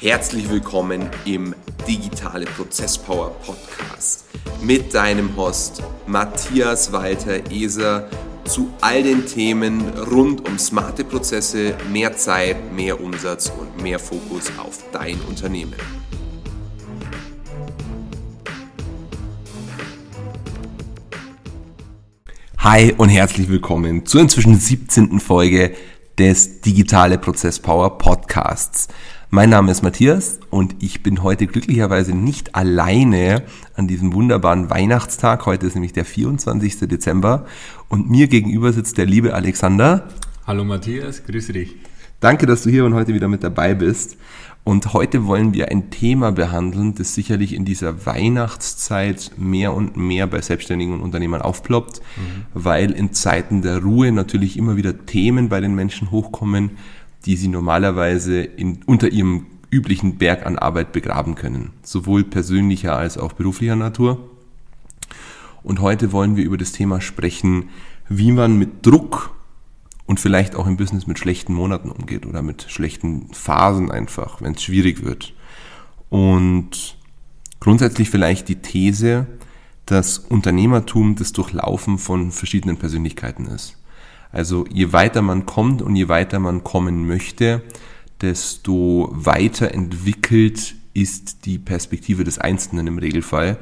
Herzlich willkommen im Digitale Prozesspower Podcast mit deinem Host Matthias Walter Eser zu all den Themen rund um smarte Prozesse, mehr Zeit, mehr Umsatz und mehr Fokus auf dein Unternehmen. Hi und herzlich willkommen zur inzwischen 17. Folge des Digitale Prozess Power Podcasts. Mein Name ist Matthias und ich bin heute glücklicherweise nicht alleine an diesem wunderbaren Weihnachtstag. Heute ist nämlich der 24. Dezember und mir gegenüber sitzt der liebe Alexander. Hallo Matthias, grüße dich. Danke, dass du hier und heute wieder mit dabei bist. Und heute wollen wir ein Thema behandeln, das sicherlich in dieser Weihnachtszeit mehr und mehr bei Selbstständigen und Unternehmern aufploppt, mhm. weil in Zeiten der Ruhe natürlich immer wieder Themen bei den Menschen hochkommen, die sie normalerweise in, unter ihrem üblichen Berg an Arbeit begraben können, sowohl persönlicher als auch beruflicher Natur. Und heute wollen wir über das Thema sprechen, wie man mit Druck und vielleicht auch im Business mit schlechten Monaten umgeht oder mit schlechten Phasen einfach, wenn es schwierig wird. Und grundsätzlich vielleicht die These, dass Unternehmertum das Durchlaufen von verschiedenen Persönlichkeiten ist. Also je weiter man kommt und je weiter man kommen möchte, desto weiter entwickelt ist die Perspektive des Einzelnen im Regelfall.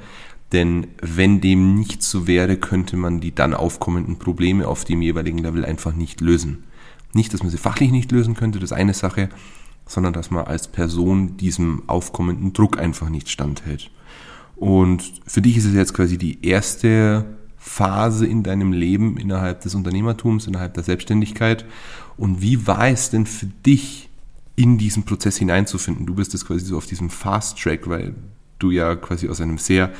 Denn wenn dem nicht so wäre, könnte man die dann aufkommenden Probleme auf dem jeweiligen Level einfach nicht lösen. Nicht, dass man sie fachlich nicht lösen könnte, das ist eine Sache, sondern dass man als Person diesem aufkommenden Druck einfach nicht standhält. Und für dich ist es jetzt quasi die erste Phase in deinem Leben innerhalb des Unternehmertums, innerhalb der Selbstständigkeit. Und wie war es denn für dich, in diesen Prozess hineinzufinden? Du bist jetzt quasi so auf diesem Fast Track, weil du ja quasi aus einem sehr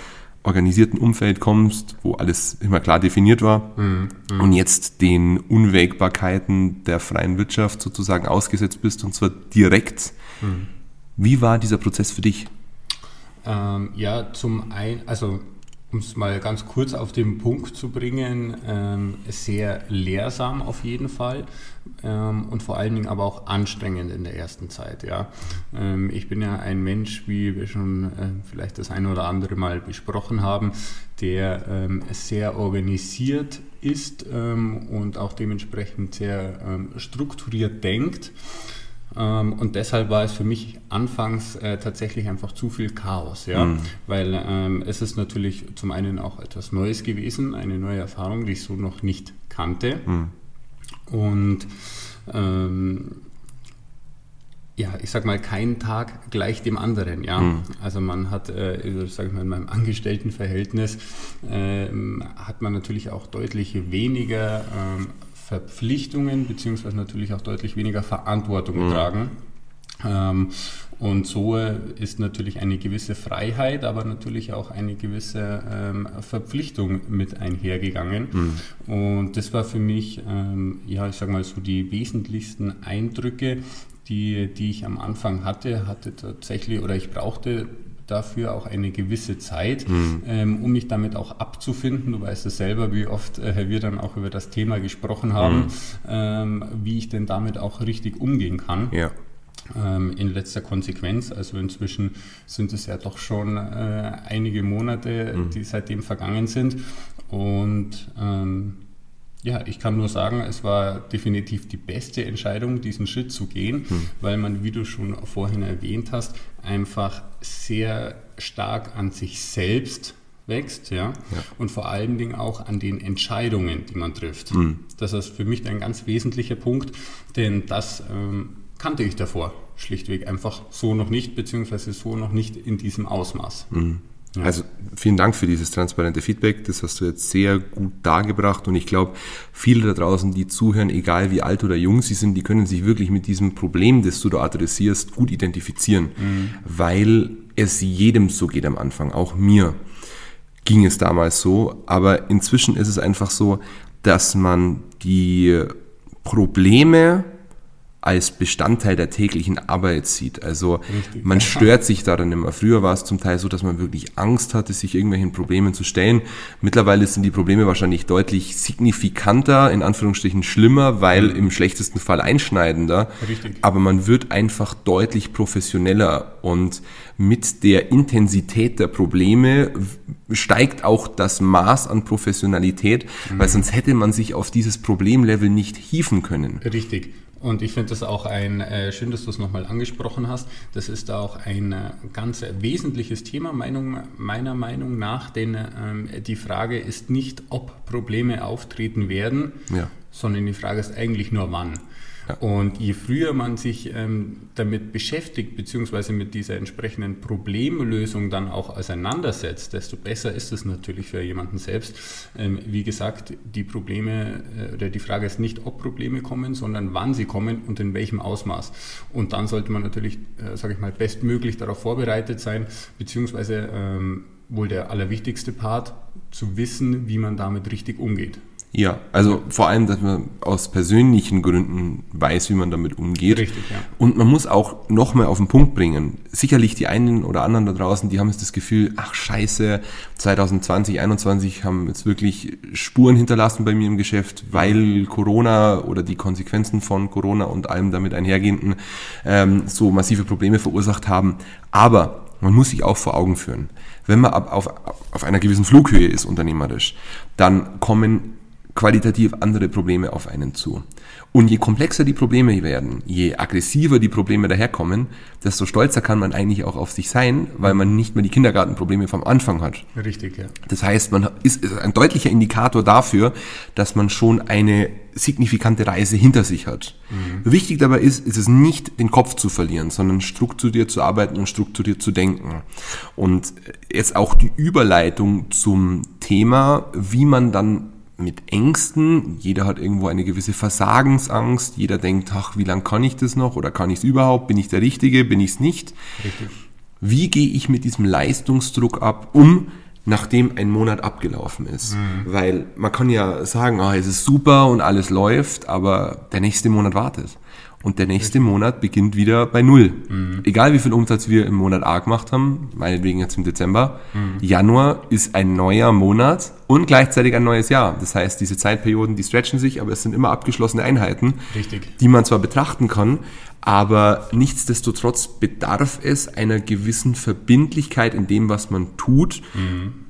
organisierten Umfeld kommst, wo alles immer klar definiert war mhm, mhm. und jetzt den Unwägbarkeiten der freien Wirtschaft sozusagen ausgesetzt bist und zwar direkt. Mhm. Wie war dieser Prozess für dich? Ähm, ja, zum einen, also um es mal ganz kurz auf den Punkt zu bringen, ähm, sehr lehrsam auf jeden Fall ähm, und vor allen Dingen aber auch anstrengend in der ersten Zeit. Ja. Ähm, ich bin ja ein Mensch, wie wir schon äh, vielleicht das eine oder andere Mal besprochen haben, der ähm, sehr organisiert ist ähm, und auch dementsprechend sehr ähm, strukturiert denkt. Ähm, und deshalb war es für mich anfangs äh, tatsächlich einfach zu viel Chaos, ja, mhm. weil ähm, es ist natürlich zum einen auch etwas Neues gewesen, eine neue Erfahrung, die ich so noch nicht kannte. Mhm. Und ähm, ja, ich sag mal, kein Tag gleich dem anderen, ja. Mhm. Also man hat, äh, also sag ich mal, in meinem Angestelltenverhältnis äh, hat man natürlich auch deutlich weniger ähm, Verpflichtungen beziehungsweise natürlich auch deutlich weniger Verantwortung mhm. tragen. Ähm, und so ist natürlich eine gewisse Freiheit, aber natürlich auch eine gewisse ähm, Verpflichtung mit einhergegangen. Mhm. Und das war für mich, ähm, ja, ich sag mal so die wesentlichsten Eindrücke, die, die ich am Anfang hatte, hatte tatsächlich, oder ich brauchte dafür auch eine gewisse Zeit, mhm. ähm, um mich damit auch abzufinden. Du weißt es selber, wie oft äh, wir dann auch über das Thema gesprochen haben, mhm. ähm, wie ich denn damit auch richtig umgehen kann. Ja. Ähm, in letzter Konsequenz, also inzwischen sind es ja doch schon äh, einige Monate, mhm. die seitdem vergangen sind. Und ähm, ja, ich kann nur sagen, es war definitiv die beste Entscheidung, diesen Schritt zu gehen, hm. weil man, wie du schon vorhin erwähnt hast, einfach sehr stark an sich selbst wächst, ja? ja, und vor allen Dingen auch an den Entscheidungen, die man trifft. Hm. Das ist für mich ein ganz wesentlicher Punkt, denn das ähm, kannte ich davor schlichtweg einfach so noch nicht, beziehungsweise so noch nicht in diesem Ausmaß. Hm. Also vielen Dank für dieses transparente Feedback. Das hast du jetzt sehr gut dargebracht. Und ich glaube, viele da draußen, die zuhören, egal wie alt oder jung sie sind, die können sich wirklich mit diesem Problem, das du da adressierst, gut identifizieren. Mhm. Weil es jedem so geht am Anfang. Auch mir ging es damals so. Aber inzwischen ist es einfach so, dass man die Probleme als Bestandteil der täglichen Arbeit sieht. Also Richtig. man stört sich daran immer. Früher war es zum Teil so, dass man wirklich Angst hatte, sich irgendwelchen Problemen zu stellen. Mittlerweile sind die Probleme wahrscheinlich deutlich signifikanter, in Anführungsstrichen schlimmer, weil mhm. im schlechtesten Fall einschneidender. Richtig. Aber man wird einfach deutlich professioneller und mit der Intensität der Probleme steigt auch das Maß an Professionalität, mhm. weil sonst hätte man sich auf dieses Problemlevel nicht hieven können. Richtig. Und ich finde das auch ein, äh, schön, dass du es nochmal angesprochen hast. Das ist auch ein äh, ganz wesentliches Thema Meinung, meiner Meinung nach, denn ähm, die Frage ist nicht, ob Probleme auftreten werden, ja. sondern die Frage ist eigentlich nur wann. Und je früher man sich ähm, damit beschäftigt, beziehungsweise mit dieser entsprechenden Problemlösung dann auch auseinandersetzt, desto besser ist es natürlich für jemanden selbst. Ähm, wie gesagt, die Probleme äh, oder die Frage ist nicht, ob Probleme kommen, sondern wann sie kommen und in welchem Ausmaß. Und dann sollte man natürlich, äh, sage ich mal, bestmöglich darauf vorbereitet sein, beziehungsweise ähm, wohl der allerwichtigste Part, zu wissen, wie man damit richtig umgeht. Ja, also vor allem, dass man aus persönlichen Gründen weiß, wie man damit umgeht. Richtig, ja. Und man muss auch noch mal auf den Punkt bringen. Sicherlich die einen oder anderen da draußen, die haben jetzt das Gefühl, ach scheiße, 2020, 2021 haben jetzt wirklich Spuren hinterlassen bei mir im Geschäft, weil Corona oder die Konsequenzen von Corona und allem damit einhergehenden ähm, so massive Probleme verursacht haben. Aber man muss sich auch vor Augen führen, wenn man auf, auf einer gewissen Flughöhe ist unternehmerisch, dann kommen qualitativ andere Probleme auf einen zu. Und je komplexer die Probleme werden, je aggressiver die Probleme daherkommen, desto stolzer kann man eigentlich auch auf sich sein, weil man nicht mehr die Kindergartenprobleme vom Anfang hat. Richtig, ja. Das heißt, man ist, ist ein deutlicher Indikator dafür, dass man schon eine signifikante Reise hinter sich hat. Mhm. Wichtig dabei ist, ist es nicht, den Kopf zu verlieren, sondern strukturiert zu arbeiten und strukturiert zu denken. Und jetzt auch die Überleitung zum Thema, wie man dann mit Ängsten. Jeder hat irgendwo eine gewisse Versagensangst. Jeder denkt, ach, wie lange kann ich das noch? Oder kann ich es überhaupt? Bin ich der Richtige? Bin ich es nicht? Richtig. Wie gehe ich mit diesem Leistungsdruck ab, um, nachdem ein Monat abgelaufen ist? Mhm. Weil man kann ja sagen, ah, es ist super und alles läuft, aber der nächste Monat wartet. Und der nächste Monat beginnt wieder bei Null. Mhm. Egal wie viel Umsatz wir im Monat A gemacht haben, meinetwegen jetzt im Dezember, mhm. Januar ist ein neuer Monat und gleichzeitig ein neues Jahr. Das heißt, diese Zeitperioden, die stretchen sich, aber es sind immer abgeschlossene Einheiten, Richtig. die man zwar betrachten kann, aber nichtsdestotrotz bedarf es einer gewissen Verbindlichkeit in dem, was man tut. Mhm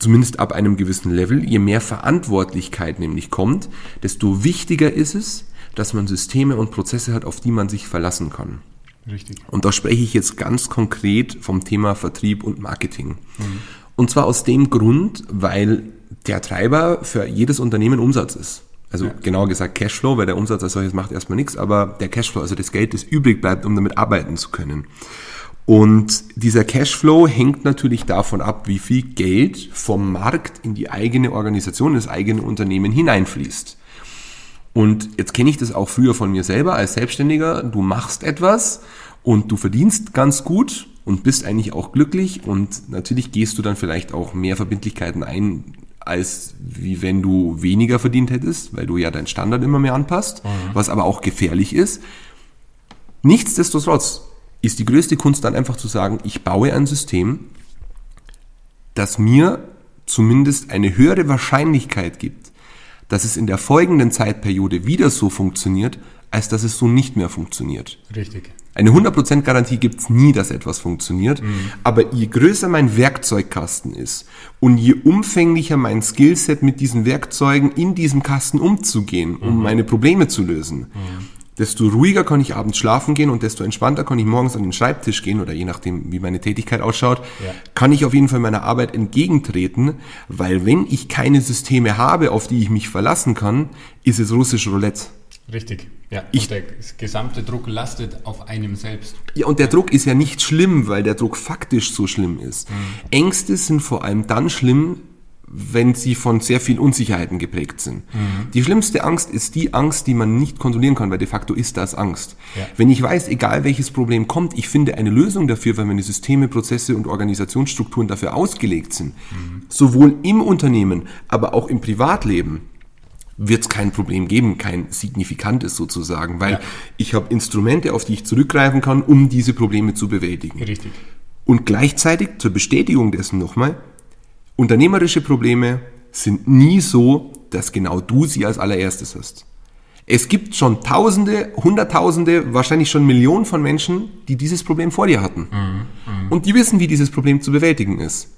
zumindest ab einem gewissen Level, je mehr Verantwortlichkeit nämlich kommt, desto wichtiger ist es, dass man Systeme und Prozesse hat, auf die man sich verlassen kann. Richtig. Und da spreche ich jetzt ganz konkret vom Thema Vertrieb und Marketing. Mhm. Und zwar aus dem Grund, weil der Treiber für jedes Unternehmen Umsatz ist. Also ja. genauer gesagt Cashflow, weil der Umsatz als solches macht erstmal nichts, aber der Cashflow, also das Geld, das übrig bleibt, um damit arbeiten zu können. Und dieser Cashflow hängt natürlich davon ab, wie viel Geld vom Markt in die eigene Organisation, das eigene Unternehmen hineinfließt. Und jetzt kenne ich das auch früher von mir selber als Selbstständiger. Du machst etwas und du verdienst ganz gut und bist eigentlich auch glücklich und natürlich gehst du dann vielleicht auch mehr Verbindlichkeiten ein, als wie wenn du weniger verdient hättest, weil du ja deinen Standard immer mehr anpasst, mhm. was aber auch gefährlich ist. Nichtsdestotrotz ist die größte Kunst dann einfach zu sagen, ich baue ein System, das mir zumindest eine höhere Wahrscheinlichkeit gibt, dass es in der folgenden Zeitperiode wieder so funktioniert, als dass es so nicht mehr funktioniert. Richtig. Eine 100% Garantie gibt es nie, dass etwas funktioniert. Mhm. Aber je größer mein Werkzeugkasten ist und je umfänglicher mein Skillset mit diesen Werkzeugen in diesem Kasten umzugehen, um mhm. meine Probleme zu lösen, mhm desto ruhiger kann ich abends schlafen gehen und desto entspannter kann ich morgens an den Schreibtisch gehen oder je nachdem, wie meine Tätigkeit ausschaut, ja. kann ich auf jeden Fall meiner Arbeit entgegentreten, weil wenn ich keine Systeme habe, auf die ich mich verlassen kann, ist es russisch Roulette. Richtig. Ja, ich, der gesamte Druck lastet auf einem selbst. Ja, und der Druck ist ja nicht schlimm, weil der Druck faktisch so schlimm ist. Mhm. Ängste sind vor allem dann schlimm, wenn sie von sehr viel Unsicherheiten geprägt sind. Mhm. Die schlimmste Angst ist die Angst, die man nicht kontrollieren kann, weil de facto ist das Angst. Ja. Wenn ich weiß, egal welches Problem kommt, ich finde eine Lösung dafür, weil meine Systeme, Prozesse und Organisationsstrukturen dafür ausgelegt sind, mhm. sowohl im Unternehmen, aber auch im Privatleben, wird es kein Problem geben, kein signifikantes sozusagen, weil Ja. ich habe Instrumente, auf die ich zurückgreifen kann, um diese Probleme zu bewältigen. Richtig. Und gleichzeitig zur Bestätigung dessen nochmal, unternehmerische Probleme sind nie so, dass genau du sie als allererstes hast. Es gibt schon Tausende, Hunderttausende, wahrscheinlich schon Millionen von Menschen, die dieses Problem vor dir hatten. Und die wissen, wie dieses Problem zu bewältigen ist.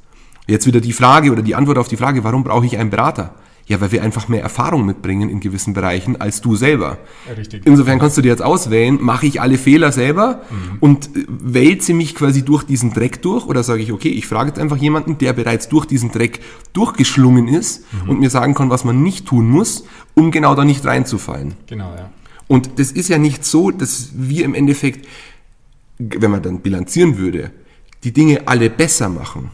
Jetzt wieder die Frage oder die Antwort auf die Frage, warum brauche ich einen Berater? Ja, weil wir einfach mehr Erfahrung mitbringen in gewissen Bereichen als du selber. Ja, richtig. Insofern kannst du dir jetzt auswählen, mache ich alle Fehler selber und äh, wälze mich quasi durch diesen Dreck durch oder sage ich, okay, ich frage jetzt einfach jemanden, der bereits durch diesen Dreck durchgeschlungen ist und mir sagen kann, was man nicht tun muss, um genau da nicht reinzufallen. Genau, ja. Und das ist ja nicht so, dass wir im Endeffekt, wenn man dann bilanzieren würde, die Dinge alle besser machen.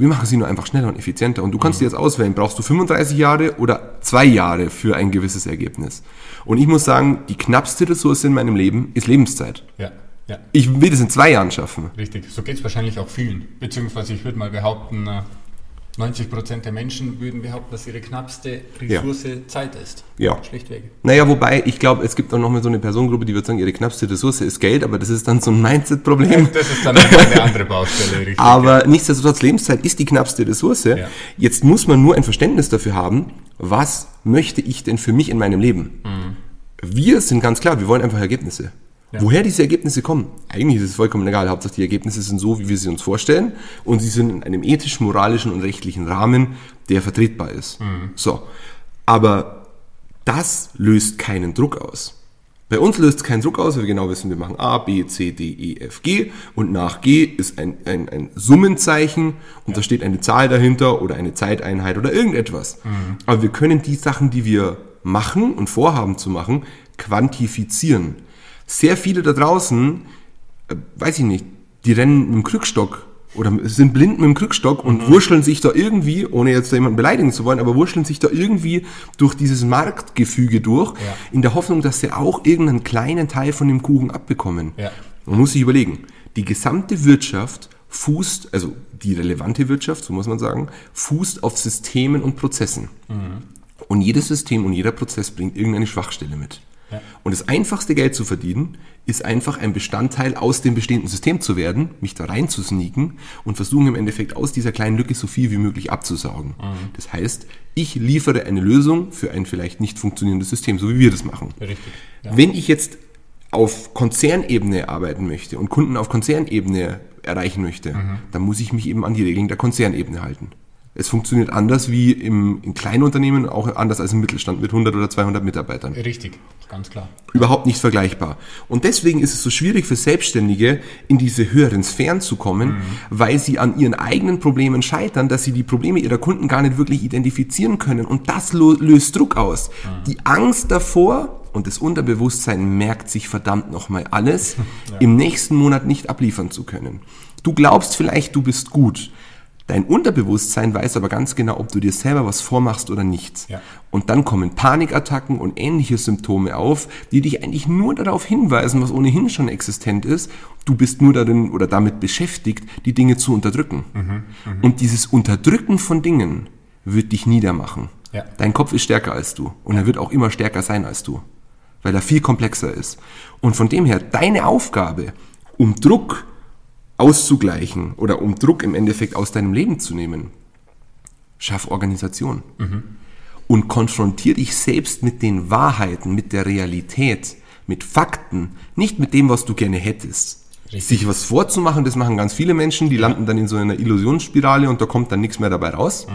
Wir machen sie nur einfach schneller und effizienter. Und du kannst dir jetzt auswählen, brauchst du 35 Jahre oder zwei Jahre für ein gewisses Ergebnis. Und ich muss sagen, die knappste Ressource in meinem Leben ist Lebenszeit. Ja, ja. Ich will das in zwei Jahren schaffen. Richtig. So geht es wahrscheinlich auch vielen. Beziehungsweise ich würde mal behaupten, äh, 90% der Menschen würden behaupten, dass ihre knappste Ressource Zeit ist. Ja. Schlichtweg. Naja, wobei, ich glaube, es gibt auch noch mal so eine Personengruppe, die wird sagen, ihre knappste Ressource ist Geld, aber das ist dann so ein Mindset-Problem. Das ist dann eine andere Baustelle, richtig. Aber nichtsdestotrotz, Lebenszeit ist die knappste Ressource. Jetzt muss man nur ein Verständnis dafür haben, was möchte ich denn für mich in meinem Leben? Wir sind ganz klar, wir wollen einfach Ergebnisse. Ja. Woher diese Ergebnisse kommen? Eigentlich ist es vollkommen egal. Hauptsache die Ergebnisse sind so, wie wir sie uns vorstellen und sie sind in einem ethisch, moralischen und rechtlichen Rahmen, der vertretbar ist. So. Aber das löst keinen Druck aus. Bei uns löst es keinen Druck aus, weil wir genau wissen, wir machen A, B, C, D, E, F, G und nach G ist ein, ein, ein Summenzeichen und da steht eine Zahl dahinter oder eine Zeiteinheit oder irgendetwas. Aber wir können die Sachen, die wir machen und vorhaben zu machen, quantifizieren. Sehr viele da draußen, äh, weiß ich nicht, die rennen mit dem Krückstock oder sind blind mit dem Krückstock und wurscheln sich da irgendwie, ohne jetzt da jemanden beleidigen zu wollen, aber wurscheln sich da irgendwie durch dieses Marktgefüge durch, Ja. in der Hoffnung, dass sie auch irgendeinen kleinen Teil von dem Kuchen abbekommen. Ja. Man muss sich überlegen, die gesamte Wirtschaft fußt, also die relevante Wirtschaft, so muss man sagen, fußt auf Systemen und Prozessen. Und jedes System und jeder Prozess bringt irgendeine Schwachstelle mit. Ja. Und das einfachste Geld zu verdienen, ist einfach ein Bestandteil aus dem bestehenden System zu werden, mich da rein zu sneaken und versuchen im Endeffekt aus dieser kleinen Lücke so viel wie möglich abzusaugen. Das heißt, ich liefere eine Lösung für ein vielleicht nicht funktionierendes System, so wie wir das machen. Richtig. Ja. Wenn ich jetzt auf Konzernebene arbeiten möchte und Kunden auf Konzernebene erreichen möchte, dann muss ich mich eben an die Regeln der Konzernebene halten. Es funktioniert anders wie im, in kleinen Unternehmen, auch anders als im Mittelstand mit 100 oder 200 Mitarbeitern. Richtig, ganz klar. Überhaupt nicht vergleichbar. Und deswegen ist es so schwierig für Selbstständige, in diese höheren Sphären zu kommen, weil sie an ihren eigenen Problemen scheitern, dass sie die Probleme ihrer Kunden gar nicht wirklich identifizieren können. Und das löst Druck aus. Die Angst davor, und das Unterbewusstsein merkt sich verdammt nochmal alles, im nächsten Monat nicht abliefern zu können. Du glaubst vielleicht, du bist gut. Dein Unterbewusstsein weiß aber ganz genau, ob du dir selber was vormachst oder nicht. Ja. Und dann kommen Panikattacken und ähnliche Symptome auf, die dich eigentlich nur darauf hinweisen, was ohnehin schon existent ist. Du bist nur darin oder damit beschäftigt, die Dinge zu unterdrücken. Und dieses Unterdrücken von Dingen wird dich niedermachen. Ja. Dein Kopf ist stärker als du und er wird auch immer stärker sein als du, weil er viel komplexer ist. Und von dem her, deine Aufgabe, um Druck auszugleichen oder um Druck im Endeffekt aus deinem Leben zu nehmen, schaff Organisation. Und konfrontier dich selbst mit den Wahrheiten, mit der Realität, mit Fakten, nicht mit dem, was du gerne hättest. Richtig. Sich was vorzumachen, das machen ganz viele Menschen, die landen dann in so einer Illusionsspirale und da kommt dann nichts mehr dabei raus.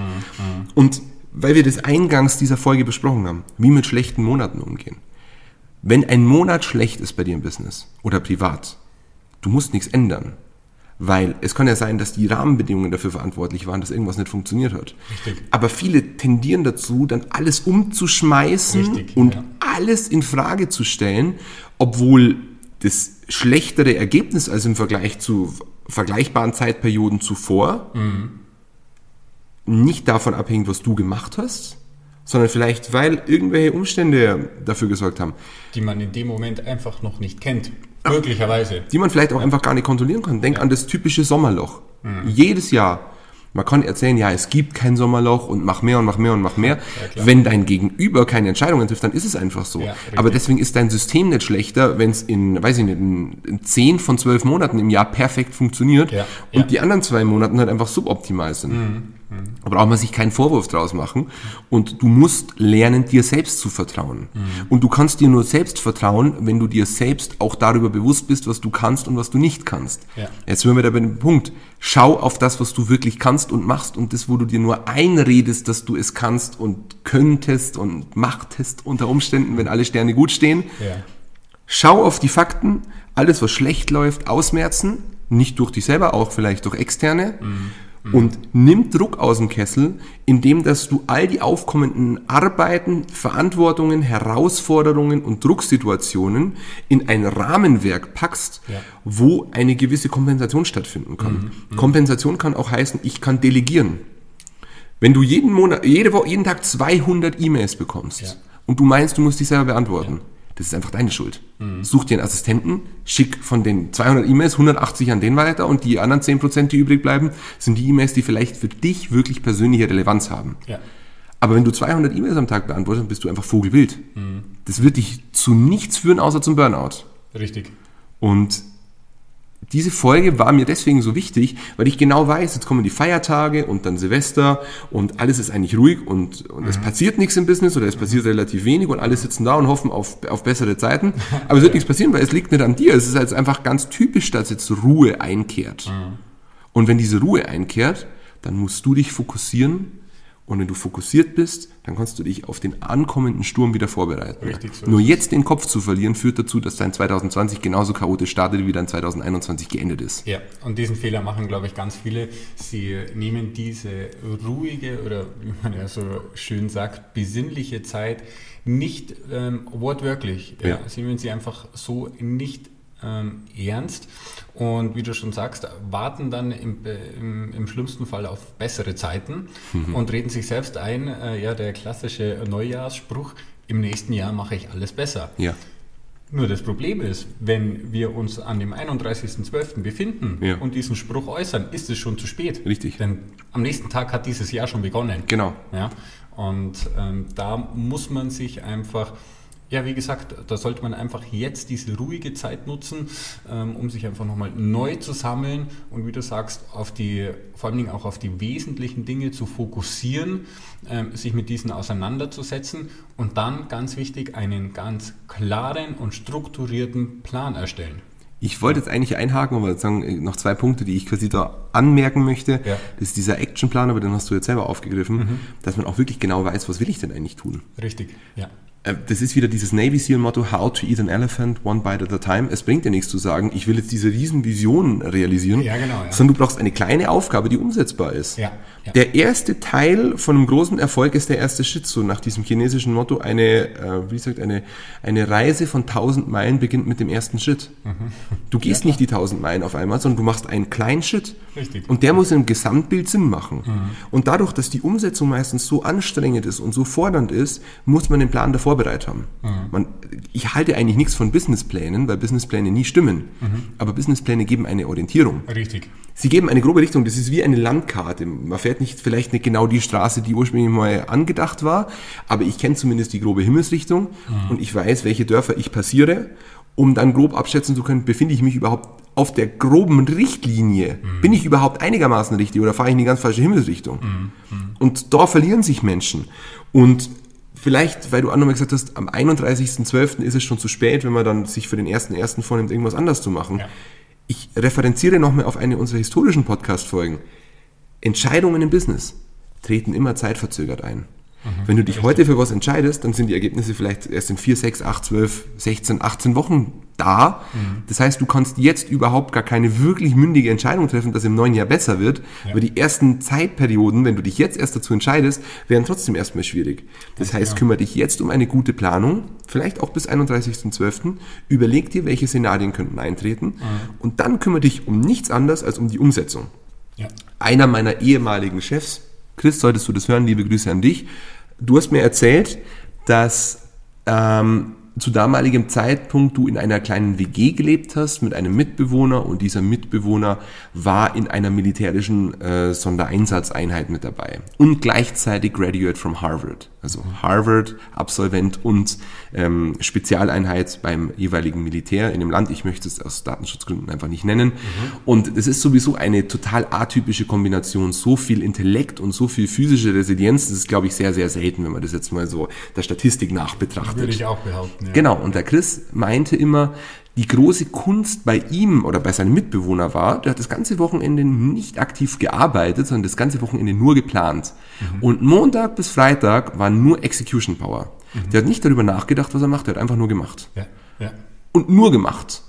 Und weil wir das eingangs dieser Folge besprochen haben, wie mit schlechten Monaten umgehen. Wenn ein Monat schlecht ist bei dir im Business oder privat, du musst nichts ändern. Weil es kann ja sein, dass die Rahmenbedingungen dafür verantwortlich waren, dass irgendwas nicht funktioniert hat. Richtig. Aber viele tendieren dazu, dann alles umzuschmeißen Richtig, und ja. alles in Frage zu stellen, obwohl das schlechtere Ergebnis als im Vergleich zu vergleichbaren Zeitperioden zuvor nicht davon abhängt, was du gemacht hast, sondern vielleicht, weil irgendwelche Umstände dafür gesorgt haben, Die man in dem Moment einfach noch nicht kennt. Möglicherweise. die man vielleicht auch einfach gar nicht kontrollieren kann. Denk an das typische Sommerloch. Jedes Jahr Man kann erzählen, ja, es gibt kein Sommerloch und mach mehr und mach mehr und mach mehr. Ja, wenn dein Gegenüber keine Entscheidungen trifft, dann ist es einfach so. Ja, Aber deswegen ist dein System nicht schlechter, wenn es in, weiß ich nicht, in, in 10 von 12 Monaten im Jahr perfekt funktioniert ja, und die anderen zwei Monaten halt einfach suboptimal sind. Mhm. Da braucht man sich keinen Vorwurf draus machen. Und du musst lernen, dir selbst zu vertrauen. Mhm. Und du kannst dir nur selbst vertrauen, wenn du dir selbst auch darüber bewusst bist, was du kannst und was du nicht kannst. Ja. Jetzt sind wir da bei dem Punkt. Schau auf das, was du wirklich kannst und machst und das, wo du dir nur einredest, dass du es kannst und könntest und machtest unter Umständen, wenn alle Sterne gut stehen. Ja. Schau auf die Fakten, alles, was schlecht läuft, ausmerzen. Nicht durch dich selber, auch vielleicht durch externe. Mhm und nimm Druck aus dem Kessel, indem dass du all die aufkommenden Arbeiten, Verantwortungen, Herausforderungen und Drucksituationen in ein Rahmenwerk packst, ja. wo eine gewisse Kompensation stattfinden kann. Mhm. Mhm. Kompensation kann auch heißen, ich kann delegieren. Wenn du jeden Monat, jede Woche, jeden Tag 200 E-Mails bekommst ja. und du meinst, du musst dich selber beantworten, ja das ist einfach deine Schuld. Mhm. Such dir einen Assistenten, schick von den 200 E-Mails 180 an den weiter und die anderen 10%, die übrig bleiben, sind die E-Mails, die vielleicht für dich wirklich persönliche Relevanz haben. Ja. Aber wenn du 200 E-Mails am Tag beantwortest, bist du einfach vogelwild. Mhm. Das wird dich zu nichts führen, außer zum Burnout. Richtig. Und diese Folge war mir deswegen so wichtig, weil ich genau weiß, jetzt kommen die Feiertage und dann Silvester und alles ist eigentlich ruhig und, und mhm. es passiert nichts im Business oder es passiert relativ wenig und alle sitzen da und hoffen auf, auf bessere Zeiten. Aber es wird nichts passieren, weil es liegt nicht an dir. Es ist halt einfach ganz typisch, dass jetzt Ruhe einkehrt. Mhm. Und wenn diese Ruhe einkehrt, dann musst du dich fokussieren und wenn du fokussiert bist, dann kannst du dich auf den ankommenden Sturm wieder vorbereiten. Richtig, so Nur jetzt den Kopf zu verlieren, führt dazu, dass dein 2020 genauso chaotisch startet, wie dein 2021 geendet ist. Ja, und diesen Fehler machen, glaube ich, ganz viele. Sie nehmen diese ruhige oder, wie man ja so schön sagt, besinnliche Zeit nicht ähm, wortwörtlich. Ja. Sie nehmen sie einfach so nicht ähm, ernst und wie du schon sagst, warten dann im, im, im schlimmsten Fall auf bessere Zeiten mhm. und reden sich selbst ein, äh, ja, der klassische Neujahrsspruch, im nächsten Jahr mache ich alles besser. Ja. Nur das Problem ist, wenn wir uns an dem 31.12. befinden ja. und diesen Spruch äußern, ist es schon zu spät. Richtig. Denn am nächsten Tag hat dieses Jahr schon begonnen. Genau. Ja? Und ähm, da muss man sich einfach ja, wie gesagt, da sollte man einfach jetzt diese ruhige Zeit nutzen, ähm, um sich einfach nochmal neu zu sammeln und wie du sagst, auf die, vor allen Dingen auch auf die wesentlichen Dinge zu fokussieren, ähm, sich mit diesen auseinanderzusetzen und dann ganz wichtig einen ganz klaren und strukturierten Plan erstellen. Ich wollte jetzt eigentlich einhaken, aber sagen äh, noch zwei Punkte, die ich quasi da anmerken möchte. Ja. Das ist dieser Actionplan, aber den hast du jetzt selber aufgegriffen, mhm. dass man auch wirklich genau weiß, was will ich denn eigentlich tun. Richtig, ja. Äh, das ist wieder dieses Navy SEAL Motto, how to eat an elephant one bite at a time. Es bringt dir nichts zu sagen, ich will jetzt diese riesen Vision realisieren, ja, genau, ja. sondern du brauchst eine kleine Aufgabe, die umsetzbar ist. Ja, ja. Der erste Teil von einem großen Erfolg ist der erste Schritt, so nach diesem chinesischen Motto, eine, äh, wie gesagt, eine, eine Reise von tausend Meilen beginnt mit dem ersten Schritt. Mhm. Du gehst ja, nicht die tausend Meilen auf einmal, sondern du machst einen kleinen Schritt. Richtig. Und der muss im Gesamtbild Sinn machen. Mhm. Und dadurch, dass die Umsetzung meistens so anstrengend ist und so fordernd ist, muss man den Plan davor vorbereitet haben. Mhm. Man, ich halte eigentlich nichts von Businessplänen, weil Businesspläne nie stimmen. Mhm. Aber Businesspläne geben eine Orientierung. Richtig. Sie geben eine grobe Richtung. Das ist wie eine Landkarte. Man fährt nicht vielleicht nicht genau die Straße, die ursprünglich mal angedacht war, aber ich kenne zumindest die grobe Himmelsrichtung mhm. und ich weiß, welche Dörfer ich passiere, um dann grob abschätzen zu können, befinde ich mich überhaupt auf der groben Richtlinie. Mhm. Bin ich überhaupt einigermaßen richtig oder fahre ich in die ganz falsche Himmelsrichtung? Mhm. mhm. Und da verlieren sich Menschen. Und vielleicht, weil du auch nochmal gesagt hast, am 31.12. ist es schon zu spät, wenn man dann sich für den 1.1. vornimmt, irgendwas anders zu machen. Ja. Ich referenziere nochmal auf eine unserer historischen Podcast-Folgen. Entscheidungen im Business treten immer zeitverzögert ein. Mhm. Wenn du dich heute für was entscheidest, dann sind die Ergebnisse vielleicht erst in 4, 6, 8, 12, 16, 18 Wochen da. Mhm. Das heißt, du kannst jetzt überhaupt gar keine wirklich mündige Entscheidung treffen, dass im neuen Jahr besser wird. Ja. Aber die ersten Zeitperioden, wenn du dich jetzt erst dazu entscheidest, wären trotzdem erstmal schwierig. Das heißt, ja. kümmere dich jetzt um eine gute Planung, vielleicht auch bis 31.12. Überleg dir, welche Szenarien könnten eintreten. Mhm. Und dann kümmere dich um nichts anderes als um die Umsetzung. Einer meiner ehemaligen Chefs, Chris, solltest du das hören, liebe Grüße an dich, Du hast mir erzählt, dass ähm, zu damaligem Zeitpunkt du in einer kleinen WG gelebt hast mit einem Mitbewohner und dieser Mitbewohner war in einer militärischen äh, Sondereinsatzeinheit mit dabei und gleichzeitig Graduate from Harvard, also Harvard Absolvent und ähm, Spezialeinheit beim jeweiligen Militär in dem Land. Ich möchte es aus Datenschutzgründen einfach nicht nennen. Mhm. Und es ist sowieso eine total atypische Kombination, so viel Intellekt und so viel physische Resilienz. Das ist, glaube ich, sehr, sehr selten, wenn man das jetzt mal so der Statistik nach betrachtet. Würde ich auch behaupten. Ja. Genau, und der Chris meinte immer, die große Kunst bei ihm oder bei seinem Mitbewohner war, der hat das ganze Wochenende nicht aktiv gearbeitet, sondern das ganze Wochenende nur geplant. Mhm. Und Montag bis Freitag war nur Execution Power. Mhm. Der hat nicht darüber nachgedacht, was er macht, der hat einfach nur gemacht. Ja. Ja. Und nur gemacht.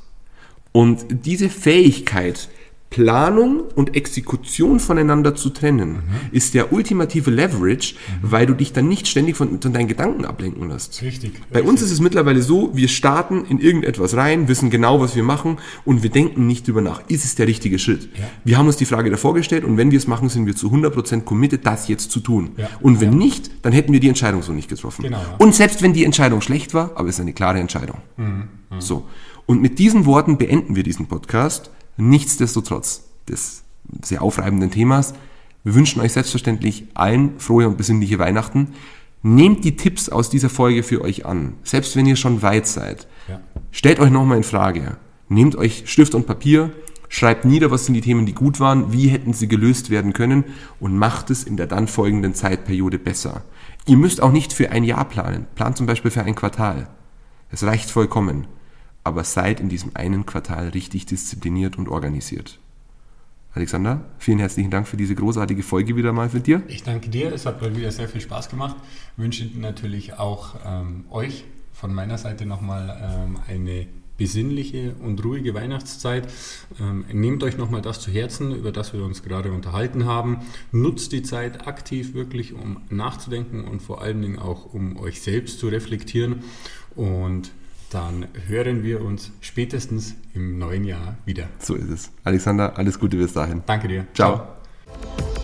Und diese Fähigkeit, Planung und Exekution voneinander zu trennen, mhm. ist der ultimative Leverage, mhm. weil du dich dann nicht ständig von, von, deinen Gedanken ablenken lässt. Richtig. Bei richtig. uns ist es mittlerweile so, wir starten in irgendetwas rein, wissen genau, was wir machen und wir denken nicht drüber nach. Ist es der richtige Schritt? Ja. Wir haben uns die Frage davor gestellt und wenn wir es machen, sind wir zu 100% committed, das jetzt zu tun. Ja. Und wenn ja. nicht, dann hätten wir die Entscheidung so nicht getroffen. Genau, Und selbst wenn die Entscheidung schlecht war, aber es ist eine klare Entscheidung. Mhm. mhm. So. Und mit diesen Worten beenden wir diesen Podcast. Nichtsdestotrotz des sehr aufreibenden Themas. Wir wünschen euch selbstverständlich allen frohe und besinnliche Weihnachten. Nehmt die Tipps aus dieser Folge für euch an, selbst wenn ihr schon weit seid. Ja. Stellt euch nochmal in Frage. Nehmt euch Stift und Papier, schreibt nieder, was sind die Themen, die gut waren, wie hätten sie gelöst werden können und macht es in der dann folgenden Zeitperiode besser. Ihr müsst auch nicht für ein Jahr planen. Plant zum Beispiel für ein Quartal. Es reicht vollkommen aber seid in diesem einen Quartal richtig diszipliniert und organisiert. Alexander, vielen herzlichen Dank für diese großartige Folge wieder mal mit dir. Ich danke dir, es hat mal wieder sehr viel Spaß gemacht. Wünsche natürlich auch ähm, euch von meiner Seite nochmal ähm, eine besinnliche und ruhige Weihnachtszeit. Ähm, nehmt euch nochmal das zu Herzen, über das wir uns gerade unterhalten haben. Nutzt die Zeit aktiv wirklich, um nachzudenken und vor allen Dingen auch, um euch selbst zu reflektieren. Und dann hören wir uns spätestens im neuen Jahr wieder. So ist es. Alexander, alles Gute bis dahin. Danke dir. Ciao. Ciao.